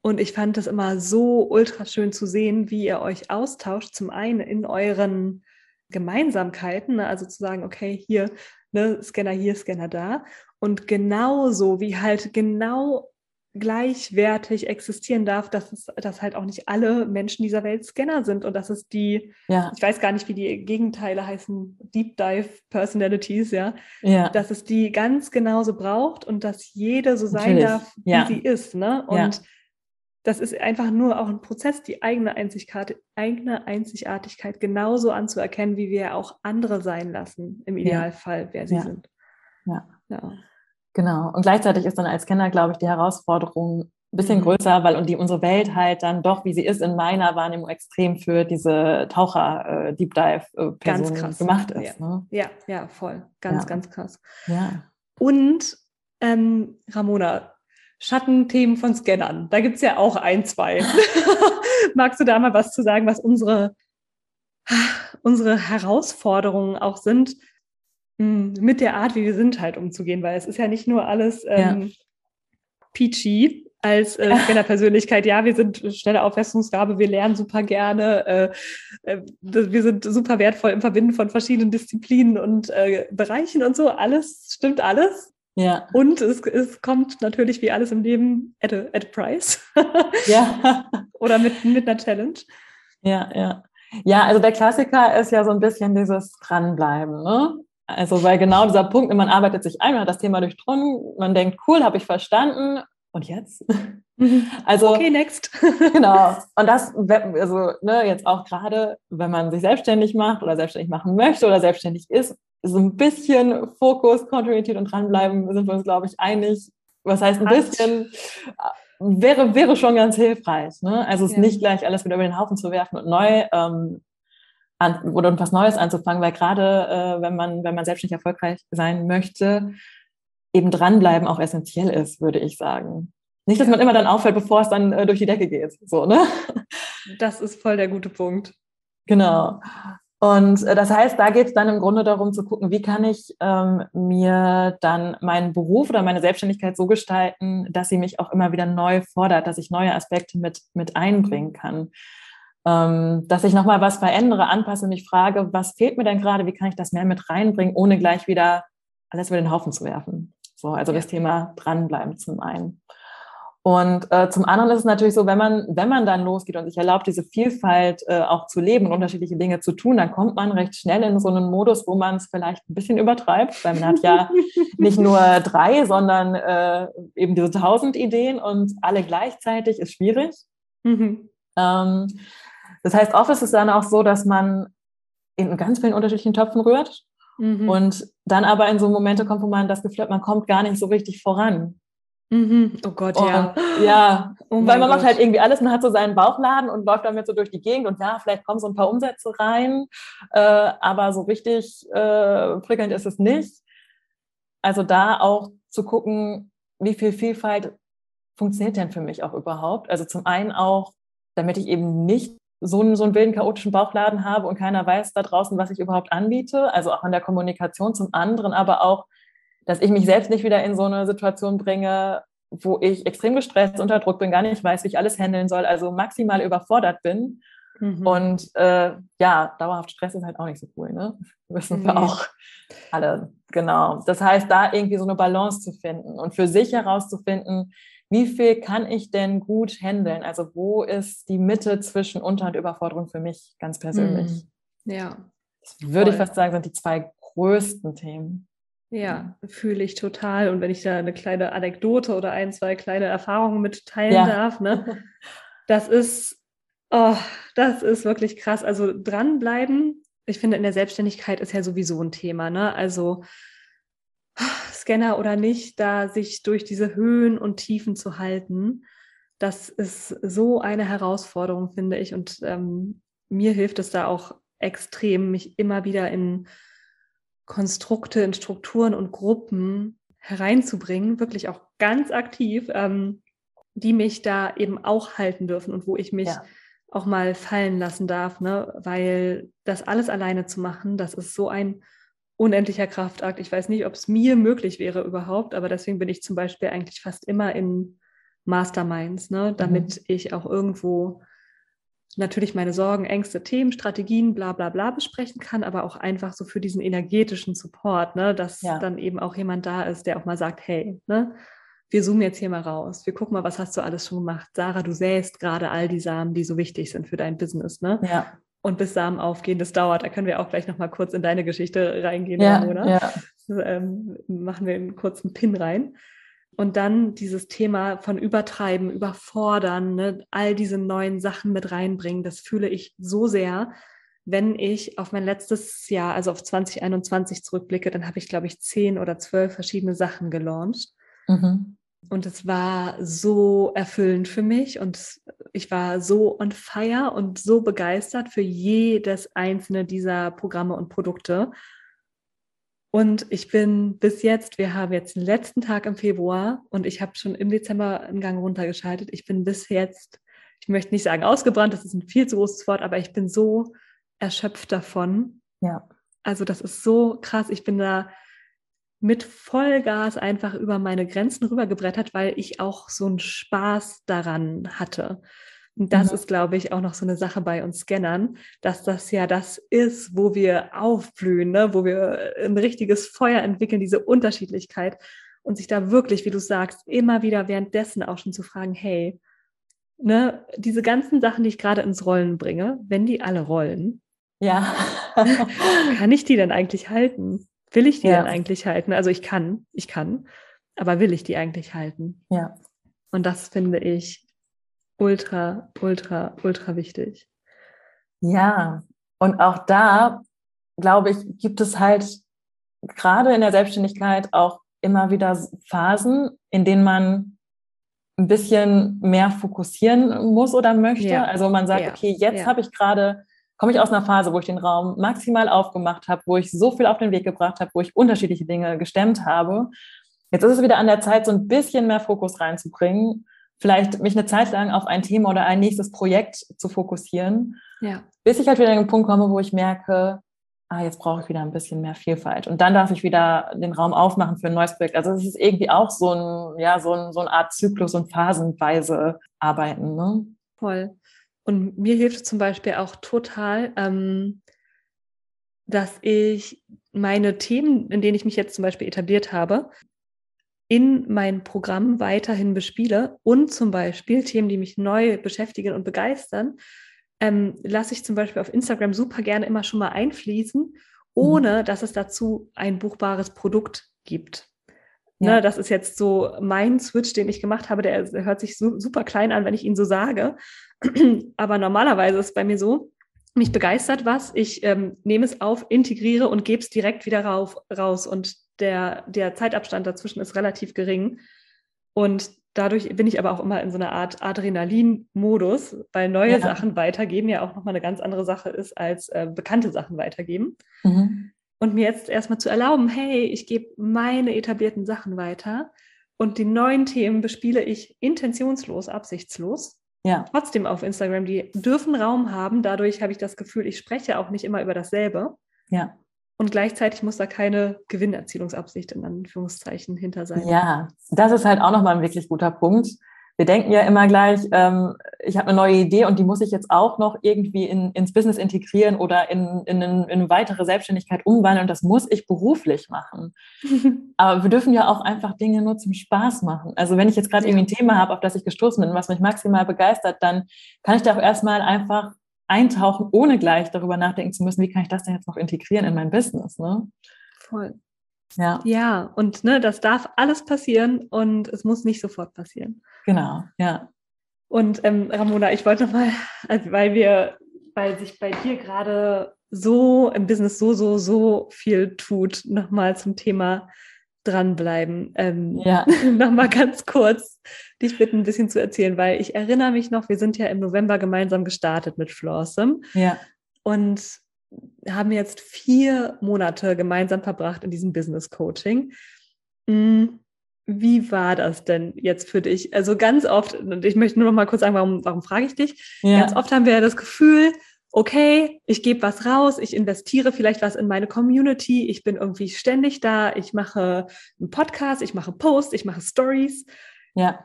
Und ich fand das immer so ultra schön zu sehen, wie ihr euch austauscht. Zum einen in euren Gemeinsamkeiten, ne? also zu sagen, okay, hier, ne, Scanner hier, Scanner da. Und genauso wie halt genau gleichwertig existieren darf, dass es, dass halt auch nicht alle Menschen dieser Welt Scanner sind und dass es die, ja. ich weiß gar nicht, wie die Gegenteile heißen, Deep Dive Personalities, ja, ja. dass es die ganz genauso braucht und dass jede so sein Natürlich. darf, wie ja. sie ist, ne? Und das ist einfach nur auch ein Prozess, die eigene Einzigartigkeit, eigene Einzigartigkeit genauso anzuerkennen, wie wir auch andere sein lassen, im Idealfall, wer sie sind. Ja. Genau. Und gleichzeitig ist dann als Kenner, glaube ich, die Herausforderung ein bisschen mhm. größer, weil und die unsere Welt halt dann doch, wie sie ist, in meiner Wahrnehmung extrem für diese Taucher äh, Deep Dive äh, gemacht ist. Ja. Ne? ja, ja, voll. Ganz, ja. ganz krass. Ja. Und ähm, Ramona, Schattenthemen von Scannern. Da gibt es ja auch ein, zwei. Magst du da mal was zu sagen, was unsere, unsere Herausforderungen auch sind? Hm, mit der Art, wie wir sind, halt umzugehen, weil es ist ja nicht nur alles ähm, ja. peachy als äh, Scanner-Persönlichkeit. Ja, wir sind schnelle Auffassungsgabe, wir lernen super gerne, äh, äh, wir sind super wertvoll im Verbinden von verschiedenen Disziplinen und äh, Bereichen und so. Alles stimmt alles. Ja. Und es, es kommt natürlich wie alles im Leben at a, at a price. ja. Oder mit, mit einer Challenge. Ja, ja. Ja, also der Klassiker ist ja so ein bisschen dieses Dranbleiben. Ne? Also weil genau dieser Punkt, man arbeitet sich ein, man hat das Thema durchdrungen, man denkt, cool, habe ich verstanden. Und jetzt? Mhm. Also, okay, next. genau. Und das, also ne, jetzt auch gerade, wenn man sich selbstständig macht oder selbstständig machen möchte oder selbstständig ist, so ein bisschen Fokus, Kontinuität und dranbleiben, sind wir uns, glaube ich, einig. Was heißt ein bisschen? Wäre, wäre schon ganz hilfreich. Ne? Also es ja. nicht gleich alles wieder über den Haufen zu werfen und neu ähm, an, oder was Neues anzufangen, weil gerade äh, wenn man, wenn man selbstständig erfolgreich sein möchte, eben dranbleiben auch essentiell ist, würde ich sagen. Nicht, dass man immer dann auffällt, bevor es dann äh, durch die Decke geht. So, ne? Das ist voll der gute Punkt. Genau. Und äh, das heißt, da geht es dann im Grunde darum zu gucken, wie kann ich ähm, mir dann meinen Beruf oder meine Selbstständigkeit so gestalten, dass sie mich auch immer wieder neu fordert, dass ich neue Aspekte mit, mit einbringen kann. Ähm, dass ich nochmal was verändere, anpasse, mich frage, was fehlt mir denn gerade, wie kann ich das mehr mit reinbringen, ohne gleich wieder alles über den Haufen zu werfen. So, also ja. das Thema dranbleiben zum einen. Und äh, zum anderen ist es natürlich so, wenn man, wenn man dann losgeht und sich erlaubt, diese Vielfalt äh, auch zu leben und unterschiedliche Dinge zu tun, dann kommt man recht schnell in so einen Modus, wo man es vielleicht ein bisschen übertreibt, weil man hat ja nicht nur drei, sondern äh, eben diese tausend Ideen und alle gleichzeitig ist schwierig. Mhm. Ähm, das heißt, oft ist es dann auch so, dass man in ganz vielen unterschiedlichen Töpfen rührt mhm. und dann aber in so Momente kommt, wo man das Gefühl hat, man kommt gar nicht so richtig voran. Mhm. Oh Gott, und, ja. Ja, oh weil man Gott. macht halt irgendwie alles, man hat so seinen Bauchladen und läuft damit so durch die Gegend und ja, vielleicht kommen so ein paar Umsätze rein, äh, aber so richtig äh, prickelnd ist es nicht. Also da auch zu gucken, wie viel Vielfalt funktioniert denn für mich auch überhaupt? Also zum einen auch, damit ich eben nicht so einen, so einen wilden, chaotischen Bauchladen habe und keiner weiß da draußen, was ich überhaupt anbiete, also auch in der Kommunikation zum anderen, aber auch dass ich mich selbst nicht wieder in so eine Situation bringe, wo ich extrem gestresst, unter Druck bin, gar nicht weiß, wie ich alles handeln soll, also maximal überfordert bin. Mhm. Und äh, ja, dauerhaft Stress ist halt auch nicht so cool, ne? Wissen wir nee. auch alle. Genau. Das heißt, da irgendwie so eine Balance zu finden und für sich herauszufinden, wie viel kann ich denn gut handeln? Also wo ist die Mitte zwischen Unter- und Überforderung für mich ganz persönlich? Mhm. Ja. Das würde ich fast sagen, sind die zwei größten Themen. Ja, fühle ich total. Und wenn ich da eine kleine Anekdote oder ein, zwei kleine Erfahrungen mitteilen ja. darf, ne? Das ist, oh, das ist wirklich krass. Also dranbleiben, ich finde, in der Selbstständigkeit ist ja sowieso ein Thema, ne? Also Scanner oder nicht, da sich durch diese Höhen und Tiefen zu halten, das ist so eine Herausforderung, finde ich. Und ähm, mir hilft es da auch extrem, mich immer wieder in Konstrukte, in Strukturen und Gruppen hereinzubringen, wirklich auch ganz aktiv, ähm, die mich da eben auch halten dürfen und wo ich mich ja. auch mal fallen lassen darf, ne? weil das alles alleine zu machen, das ist so ein unendlicher Kraftakt. Ich weiß nicht, ob es mir möglich wäre überhaupt, aber deswegen bin ich zum Beispiel eigentlich fast immer in Masterminds, ne? damit mhm. ich auch irgendwo natürlich meine Sorgen, Ängste, Themen, Strategien, bla bla bla besprechen kann, aber auch einfach so für diesen energetischen Support, ne, dass ja. dann eben auch jemand da ist, der auch mal sagt, hey, ne, wir zoomen jetzt hier mal raus, wir gucken mal, was hast du alles schon gemacht. Sarah, du säst gerade all die Samen, die so wichtig sind für dein Business, ne? Ja. Und bis Samen aufgehen, das dauert. Da können wir auch gleich nochmal kurz in deine Geschichte reingehen, ja, oder? Ja. Ähm, machen wir einen kurzen Pin rein. Und dann dieses Thema von Übertreiben, Überfordern, ne, all diese neuen Sachen mit reinbringen, das fühle ich so sehr. Wenn ich auf mein letztes Jahr, also auf 2021 zurückblicke, dann habe ich, glaube ich, zehn oder zwölf verschiedene Sachen gelauncht. Mhm. Und es war so erfüllend für mich und ich war so on fire und so begeistert für jedes einzelne dieser Programme und Produkte. Und ich bin bis jetzt, wir haben jetzt den letzten Tag im Februar und ich habe schon im Dezember einen Gang runtergeschaltet. Ich bin bis jetzt, ich möchte nicht sagen ausgebrannt, das ist ein viel zu großes Wort, aber ich bin so erschöpft davon. Ja. Also das ist so krass. Ich bin da mit Vollgas einfach über meine Grenzen rübergebrettert, weil ich auch so einen Spaß daran hatte. Und das mhm. ist, glaube ich, auch noch so eine Sache bei uns Scannern, dass das ja das ist, wo wir aufblühen, ne? wo wir ein richtiges Feuer entwickeln, diese Unterschiedlichkeit und sich da wirklich, wie du sagst, immer wieder währenddessen auch schon zu fragen, hey, ne, diese ganzen Sachen, die ich gerade ins Rollen bringe, wenn die alle rollen, ja. kann ich die denn eigentlich halten? Will ich die ja. denn eigentlich halten? Also ich kann, ich kann, aber will ich die eigentlich halten? Ja. Und das finde ich ultra, ultra, ultra wichtig. Ja, und auch da, glaube ich, gibt es halt gerade in der Selbstständigkeit auch immer wieder Phasen, in denen man ein bisschen mehr fokussieren muss oder möchte. Ja. Also man sagt, ja. okay, jetzt ja. habe ich gerade, komme ich aus einer Phase, wo ich den Raum maximal aufgemacht habe, wo ich so viel auf den Weg gebracht habe, wo ich unterschiedliche Dinge gestemmt habe. Jetzt ist es wieder an der Zeit, so ein bisschen mehr Fokus reinzubringen vielleicht mich eine Zeit lang auf ein Thema oder ein nächstes Projekt zu fokussieren, ja. bis ich halt wieder an den Punkt komme, wo ich merke, ah, jetzt brauche ich wieder ein bisschen mehr Vielfalt. Und dann darf ich wieder den Raum aufmachen für ein neues Projekt. Also es ist irgendwie auch so ein, ja, so, ein, so eine Art Zyklus und phasenweise arbeiten. Ne? Voll. Und mir hilft zum Beispiel auch total, ähm, dass ich meine Themen, in denen ich mich jetzt zum Beispiel etabliert habe, in mein Programm weiterhin bespiele und zum Beispiel Themen, die mich neu beschäftigen und begeistern, ähm, lasse ich zum Beispiel auf Instagram super gerne immer schon mal einfließen, ohne mhm. dass es dazu ein buchbares Produkt gibt. Ja. Ne, das ist jetzt so mein Switch, den ich gemacht habe. Der hört sich so, super klein an, wenn ich ihn so sage. Aber normalerweise ist es bei mir so, mich begeistert was, ich ähm, nehme es auf, integriere und gebe es direkt wieder rauf, raus. Und der, der Zeitabstand dazwischen ist relativ gering. Und dadurch bin ich aber auch immer in so einer Art Adrenalin-Modus, weil neue ja. Sachen weitergeben ja auch nochmal eine ganz andere Sache ist, als äh, bekannte Sachen weitergeben. Mhm. Und mir jetzt erstmal zu erlauben, hey, ich gebe meine etablierten Sachen weiter und die neuen Themen bespiele ich intentionslos, absichtslos. Ja. Trotzdem auf Instagram, die dürfen Raum haben. Dadurch habe ich das Gefühl, ich spreche auch nicht immer über dasselbe. Ja. Und gleichzeitig muss da keine Gewinnerzielungsabsicht in Anführungszeichen hinter sein. Ja, das ist halt auch nochmal ein wirklich guter Punkt. Wir denken ja immer gleich, ähm, ich habe eine neue Idee und die muss ich jetzt auch noch irgendwie in, ins Business integrieren oder in, in, in eine weitere Selbstständigkeit umwandeln und das muss ich beruflich machen. Aber wir dürfen ja auch einfach Dinge nur zum Spaß machen. Also wenn ich jetzt gerade irgendwie ein Thema habe, auf das ich gestoßen bin, was mich maximal begeistert, dann kann ich da auch erstmal einfach eintauchen, ohne gleich darüber nachdenken zu müssen, wie kann ich das denn jetzt noch integrieren in mein Business. Ne? Voll. Ja. Ja, und ne, das darf alles passieren und es muss nicht sofort passieren. Genau, ja. Und ähm, Ramona, ich wollte nochmal, also weil wir, weil sich bei dir gerade so im Business so, so, so viel tut, nochmal zum Thema dranbleiben. Ähm, ja. Nochmal ganz kurz dich bitten, ein bisschen zu erzählen, weil ich erinnere mich noch, wir sind ja im November gemeinsam gestartet mit Flawsome. Ja. Und haben jetzt vier Monate gemeinsam verbracht in diesem Business Coaching. Hm, wie war das denn jetzt für dich? Also ganz oft, und ich möchte nur noch mal kurz sagen, warum, warum frage ich dich? Ja. Ganz oft haben wir ja das Gefühl, okay, ich gebe was raus, ich investiere vielleicht was in meine Community, ich bin irgendwie ständig da, ich mache einen Podcast, ich mache Posts, ich mache Stories. Ja.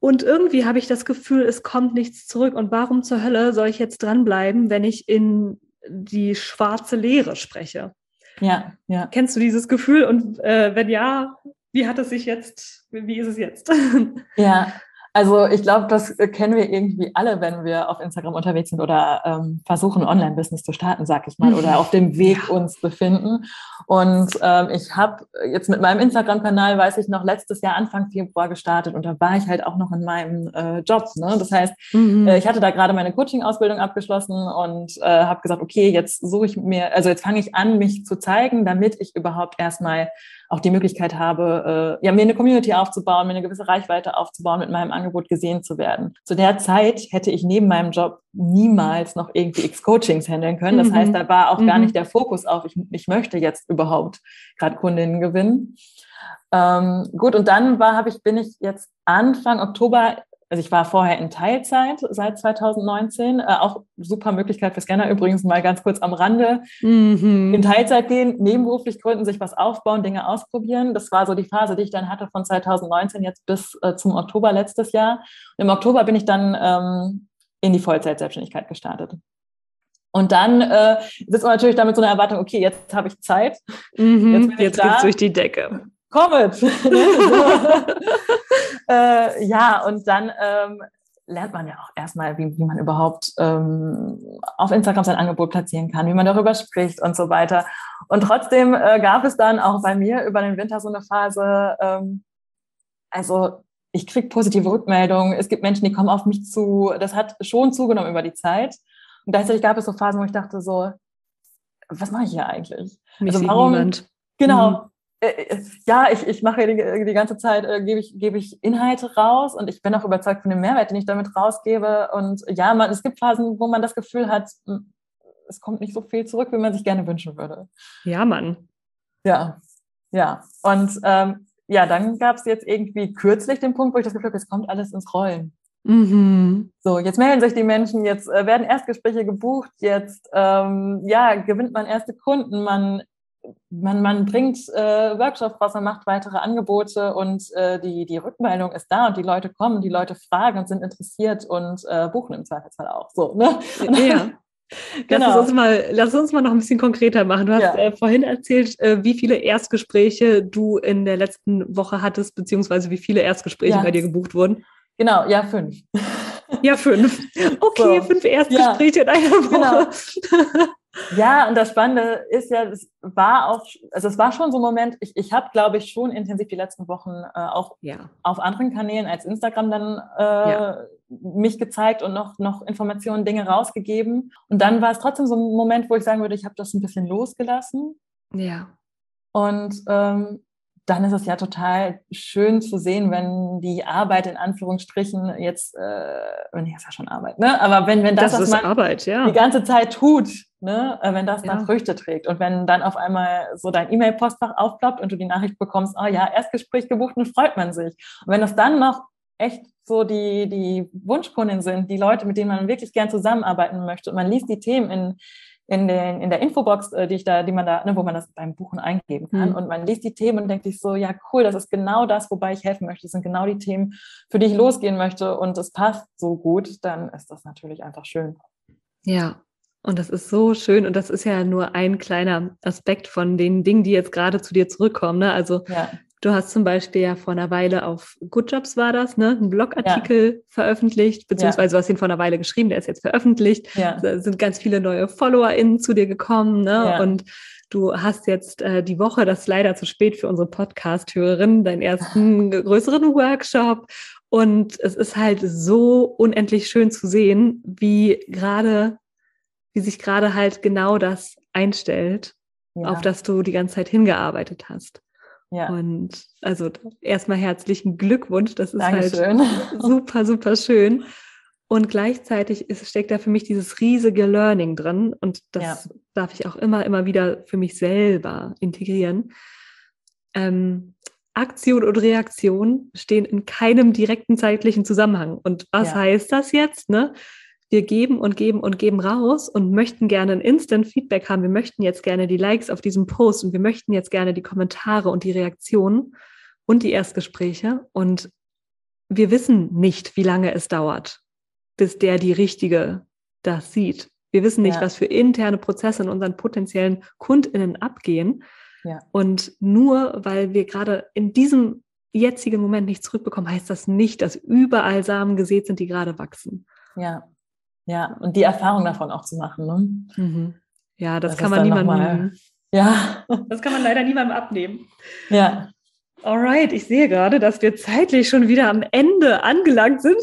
Und irgendwie habe ich das Gefühl, es kommt nichts zurück. Und warum zur Hölle soll ich jetzt dranbleiben, wenn ich in die schwarze Leere spreche? Ja, ja. Kennst du dieses Gefühl? Und äh, wenn ja, wie hat es sich jetzt, wie ist es jetzt? Ja, also ich glaube, das kennen wir irgendwie alle, wenn wir auf Instagram unterwegs sind oder ähm, versuchen, Online-Business zu starten, sag ich mal, oder auf dem Weg uns befinden. Und ähm, ich habe jetzt mit meinem Instagram-Kanal, weiß ich noch, letztes Jahr Anfang Februar gestartet und da war ich halt auch noch in meinem äh, Job. Ne? Das heißt, mhm. äh, ich hatte da gerade meine Coaching-Ausbildung abgeschlossen und äh, habe gesagt, okay, jetzt suche ich mir, also jetzt fange ich an, mich zu zeigen, damit ich überhaupt erstmal auch die Möglichkeit habe, äh, ja, mir eine Community aufzubauen, mir eine gewisse Reichweite aufzubauen, mit meinem Angebot gesehen zu werden. Zu der Zeit hätte ich neben meinem Job niemals noch irgendwie X-Coachings handeln können. Das mhm. heißt, da war auch mhm. gar nicht der Fokus auf, ich, ich möchte jetzt überhaupt gerade Kundinnen gewinnen. Ähm, gut, und dann war, habe ich, bin ich jetzt Anfang Oktober also ich war vorher in Teilzeit seit 2019, äh, auch super Möglichkeit für Scanner übrigens mal ganz kurz am Rande. Mhm. In Teilzeit gehen, nebenberuflich gründen, sich was aufbauen, Dinge ausprobieren. Das war so die Phase, die ich dann hatte von 2019 jetzt bis äh, zum Oktober letztes Jahr. Und Im Oktober bin ich dann ähm, in die Vollzeit-Selbstständigkeit gestartet. Und dann äh, sitzt man natürlich damit so einer Erwartung, okay, jetzt habe ich Zeit. Mhm, jetzt, jetzt geht's durch die Decke. Kommet! äh, ja, und dann ähm, lernt man ja auch erstmal, wie, wie man überhaupt ähm, auf Instagram sein Angebot platzieren kann, wie man darüber spricht und so weiter. Und trotzdem äh, gab es dann auch bei mir über den Winter so eine Phase, ähm, also ich kriege positive Rückmeldungen, es gibt Menschen, die kommen auf mich zu. Das hat schon zugenommen über die Zeit. Und gleichzeitig gab es so Phasen, wo ich dachte so, was mache ich hier eigentlich? Mich also warum? Genau. Mhm. Äh, äh, ja, ich, ich mache die, die ganze Zeit, äh, gebe ich, gebe ich Inhalte raus und ich bin auch überzeugt von dem Mehrwert, den ich damit rausgebe. Und ja, man, es gibt Phasen, wo man das Gefühl hat, es kommt nicht so viel zurück, wie man sich gerne wünschen würde. Ja, Mann. Ja, ja. Und ähm, ja, dann gab es jetzt irgendwie kürzlich den Punkt, wo ich das Gefühl habe, jetzt kommt alles ins Rollen. Mhm. So, jetzt melden sich die Menschen, jetzt äh, werden Erstgespräche gebucht, jetzt ähm, ja, gewinnt man erste Kunden, man man, man bringt äh, Workshops raus, man macht weitere Angebote und äh, die, die Rückmeldung ist da und die Leute kommen, die Leute fragen und sind interessiert und äh, buchen im Zweifelsfall auch. So, ne? Ja. genau. Lass uns, mal, lass uns mal noch ein bisschen konkreter machen. Du hast ja. äh, vorhin erzählt, äh, wie viele Erstgespräche du in der letzten Woche hattest, beziehungsweise wie viele Erstgespräche ja. bei dir gebucht wurden. Genau, ja, fünf. Ja, fünf. Okay, so. fünf Erstgespräche ja. in einer Woche. Genau. Ja, und das Spannende ist ja, es war auch, also es war schon so ein Moment, ich, ich habe, glaube ich, schon intensiv die letzten Wochen äh, auch ja. auf anderen Kanälen als Instagram dann äh, ja. mich gezeigt und noch, noch Informationen, Dinge rausgegeben. Und dann war es trotzdem so ein Moment, wo ich sagen würde, ich habe das ein bisschen losgelassen. Ja. Und ähm, dann ist es ja total schön zu sehen, wenn die Arbeit in Anführungsstrichen jetzt, äh, nee, ist ja schon Arbeit, ne? Aber wenn, wenn das, das was man Arbeit, ja. die ganze Zeit tut, ne, äh, wenn das dann ja. Früchte trägt und wenn dann auf einmal so dein E-Mail-Postfach aufploppt und du die Nachricht bekommst, oh ja, Erstgespräch gebucht, dann freut man sich. Und wenn das dann noch echt so die, die Wunschkunden sind, die Leute, mit denen man wirklich gern zusammenarbeiten möchte und man liest die Themen in, in, den, in der Infobox, äh, die ich da, die man da, ne, wo man das beim Buchen eingeben kann. Mhm. Und man liest die Themen und denkt sich so, ja, cool, das ist genau das, wobei ich helfen möchte. Das sind genau die Themen, für die ich losgehen möchte und es passt so gut, dann ist das natürlich einfach schön. Ja, und das ist so schön. Und das ist ja nur ein kleiner Aspekt von den Dingen, die jetzt gerade zu dir zurückkommen. Ne? Also ja. Du hast zum Beispiel ja vor einer Weile auf Good Jobs war das, ne, einen Blogartikel ja. veröffentlicht, beziehungsweise ja. du hast ihn vor einer Weile geschrieben, der ist jetzt veröffentlicht. Ja. Da sind ganz viele neue FollowerInnen zu dir gekommen, ne, ja. und du hast jetzt äh, die Woche, das ist leider zu spät für unsere Podcast-Hörerinnen, deinen ersten größeren Workshop. Und es ist halt so unendlich schön zu sehen, wie gerade, wie sich gerade halt genau das einstellt, auf das du die ganze Zeit hingearbeitet hast. Ja. Und also erstmal herzlichen Glückwunsch. Das ist halt Dankeschön. halt super, super schön. Und gleichzeitig ist, steckt da für mich dieses riesige Learning drin. Und das ja. darf ich auch immer, immer wieder für mich selber integrieren. Ähm, Aktion und Reaktion stehen in keinem direkten zeitlichen Zusammenhang. Und was ja. heißt das jetzt? Ne? Wir geben und geben und geben raus und möchten gerne ein Instant Feedback haben. Wir möchten jetzt gerne die Likes auf diesem Post und wir möchten jetzt gerne die Kommentare und die Reaktionen und die Erstgespräche. Und wir wissen nicht, wie lange es dauert, bis der die richtige das sieht. Wir wissen nicht, ja. was für interne Prozesse in unseren potenziellen KundInnen abgehen. Ja. Und nur weil wir gerade in diesem jetzigen Moment nicht zurückbekommen, heißt das nicht, dass überall Samen gesät sind, die gerade wachsen. Ja, ja, und die Erfahrung davon auch zu machen. Ne? Mhm. Ja, das, das kann man niemandem. Ja. Das kann man leider niemandem abnehmen. Ja. Alright, ich sehe gerade, dass wir zeitlich schon wieder am Ende angelangt sind.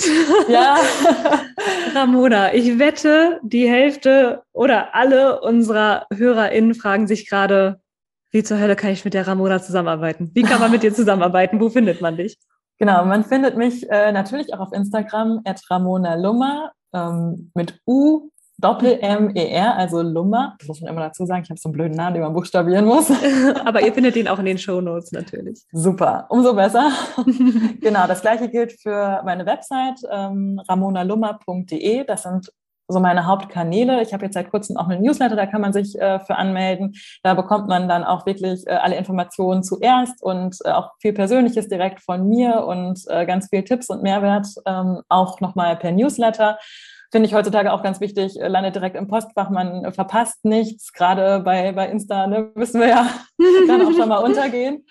Ja. Ramona, ich wette, die Hälfte oder alle unserer HörerInnen fragen sich gerade, wie zur Hölle kann ich mit der Ramona zusammenarbeiten? Wie kann man mit dir zusammenarbeiten? Wo findet man dich? Genau, man findet mich äh, natürlich auch auf Instagram, at Ramona Lummer ähm, mit U Doppel-M-E-R, also Lummer. Das muss man immer dazu sagen. Ich habe so einen blöden Namen, den man buchstabieren muss. Aber ihr findet ihn auch in den Shownotes natürlich. Super, umso besser. genau, das gleiche gilt für meine Website ähm, ramonalummer.de. Das sind so meine Hauptkanäle. Ich habe jetzt seit kurzem auch einen Newsletter, da kann man sich äh, für anmelden. Da bekommt man dann auch wirklich äh, alle Informationen zuerst und äh, auch viel Persönliches direkt von mir und äh, ganz viel Tipps und Mehrwert ähm, auch nochmal per Newsletter. Finde ich heutzutage auch ganz wichtig, äh, landet direkt im Postfach, man verpasst nichts. Gerade bei, bei Insta ne, müssen wir ja dann auch schon mal untergehen.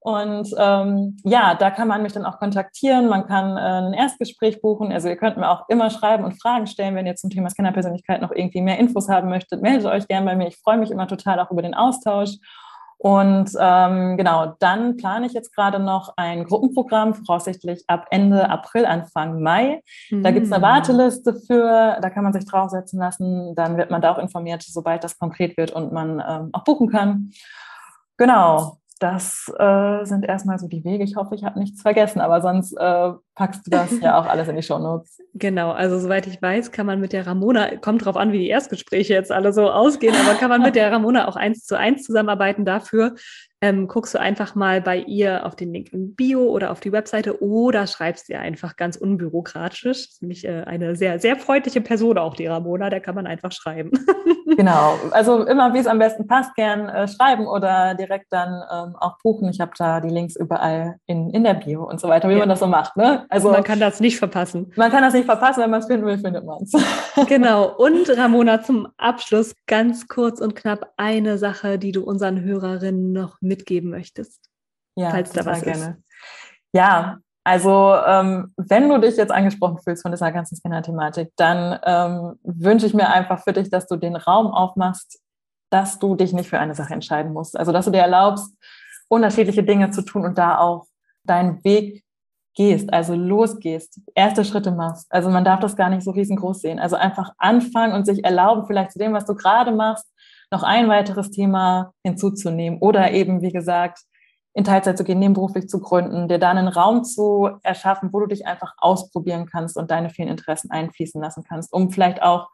Und ähm, ja, da kann man mich dann auch kontaktieren. Man kann äh, ein Erstgespräch buchen. Also ihr könnt mir auch immer schreiben und Fragen stellen, wenn ihr zum Thema Scannerpersönlichkeit noch irgendwie mehr Infos haben möchtet. Meldet euch gerne bei mir. Ich freue mich immer total auch über den Austausch. Und ähm, genau, dann plane ich jetzt gerade noch ein Gruppenprogramm, voraussichtlich ab Ende April, Anfang Mai. Da gibt es eine Warteliste für, da kann man sich draufsetzen lassen. Dann wird man da auch informiert, sobald das konkret wird und man ähm, auch buchen kann. Genau, das äh, sind erstmal so die Wege. Ich hoffe, ich habe nichts vergessen, aber sonst äh, packst du das ja auch alles in die Show Notes. Genau, also soweit ich weiß, kann man mit der Ramona, kommt drauf an, wie die Erstgespräche jetzt alle so ausgehen, aber kann man mit der Ramona auch eins zu eins zusammenarbeiten. Dafür ähm, guckst du einfach mal bei ihr auf den Link im Bio oder auf die Webseite oder schreibst ihr einfach ganz unbürokratisch. Das ist nämlich äh, eine sehr, sehr freundliche Person auch, die Ramona, da kann man einfach schreiben. genau, also immer wie es am besten passt, gern äh, schreiben oder direkt dann ähm, auch buchen. Ich habe da die Links überall in, in der Bio und so weiter, wie ja. man das so macht. Ne? Also man kann das nicht verpassen. Man kann das nicht verpassen, wenn man es finden will, findet man es. genau. Und Ramona, zum Abschluss ganz kurz und knapp eine Sache, die du unseren Hörerinnen noch mitgeben möchtest? Ja, falls da was gerne. Ist. Ja, also ähm, wenn du dich jetzt angesprochen fühlst von dieser ganzen Scanner-Thematik, dann ähm, wünsche ich mir einfach für dich, dass du den Raum aufmachst, dass du dich nicht für eine Sache entscheiden musst. Also dass du dir erlaubst, unterschiedliche Dinge zu tun und da auch deinen Weg gehst, also losgehst, erste Schritte machst. Also man darf das gar nicht so riesengroß sehen. Also einfach anfangen und sich erlauben, vielleicht zu dem, was du gerade machst, noch ein weiteres Thema hinzuzunehmen oder eben, wie gesagt, in Teilzeit zu gehen, nebenberuflich zu gründen, dir da einen Raum zu erschaffen, wo du dich einfach ausprobieren kannst und deine vielen Interessen einfließen lassen kannst, um vielleicht auch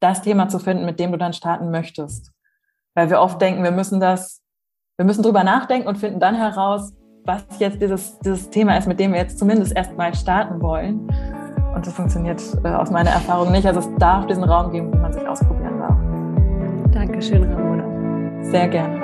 das Thema zu finden, mit dem du dann starten möchtest. Weil wir oft denken, wir müssen das, wir müssen drüber nachdenken und finden dann heraus, was jetzt dieses, dieses Thema ist, mit dem wir jetzt zumindest erstmal starten wollen. Und das funktioniert äh, aus meiner Erfahrung nicht. Also es darf diesen Raum geben, wo man sich ausprobieren darf. Dankeschön, Ramona. Sehr gerne.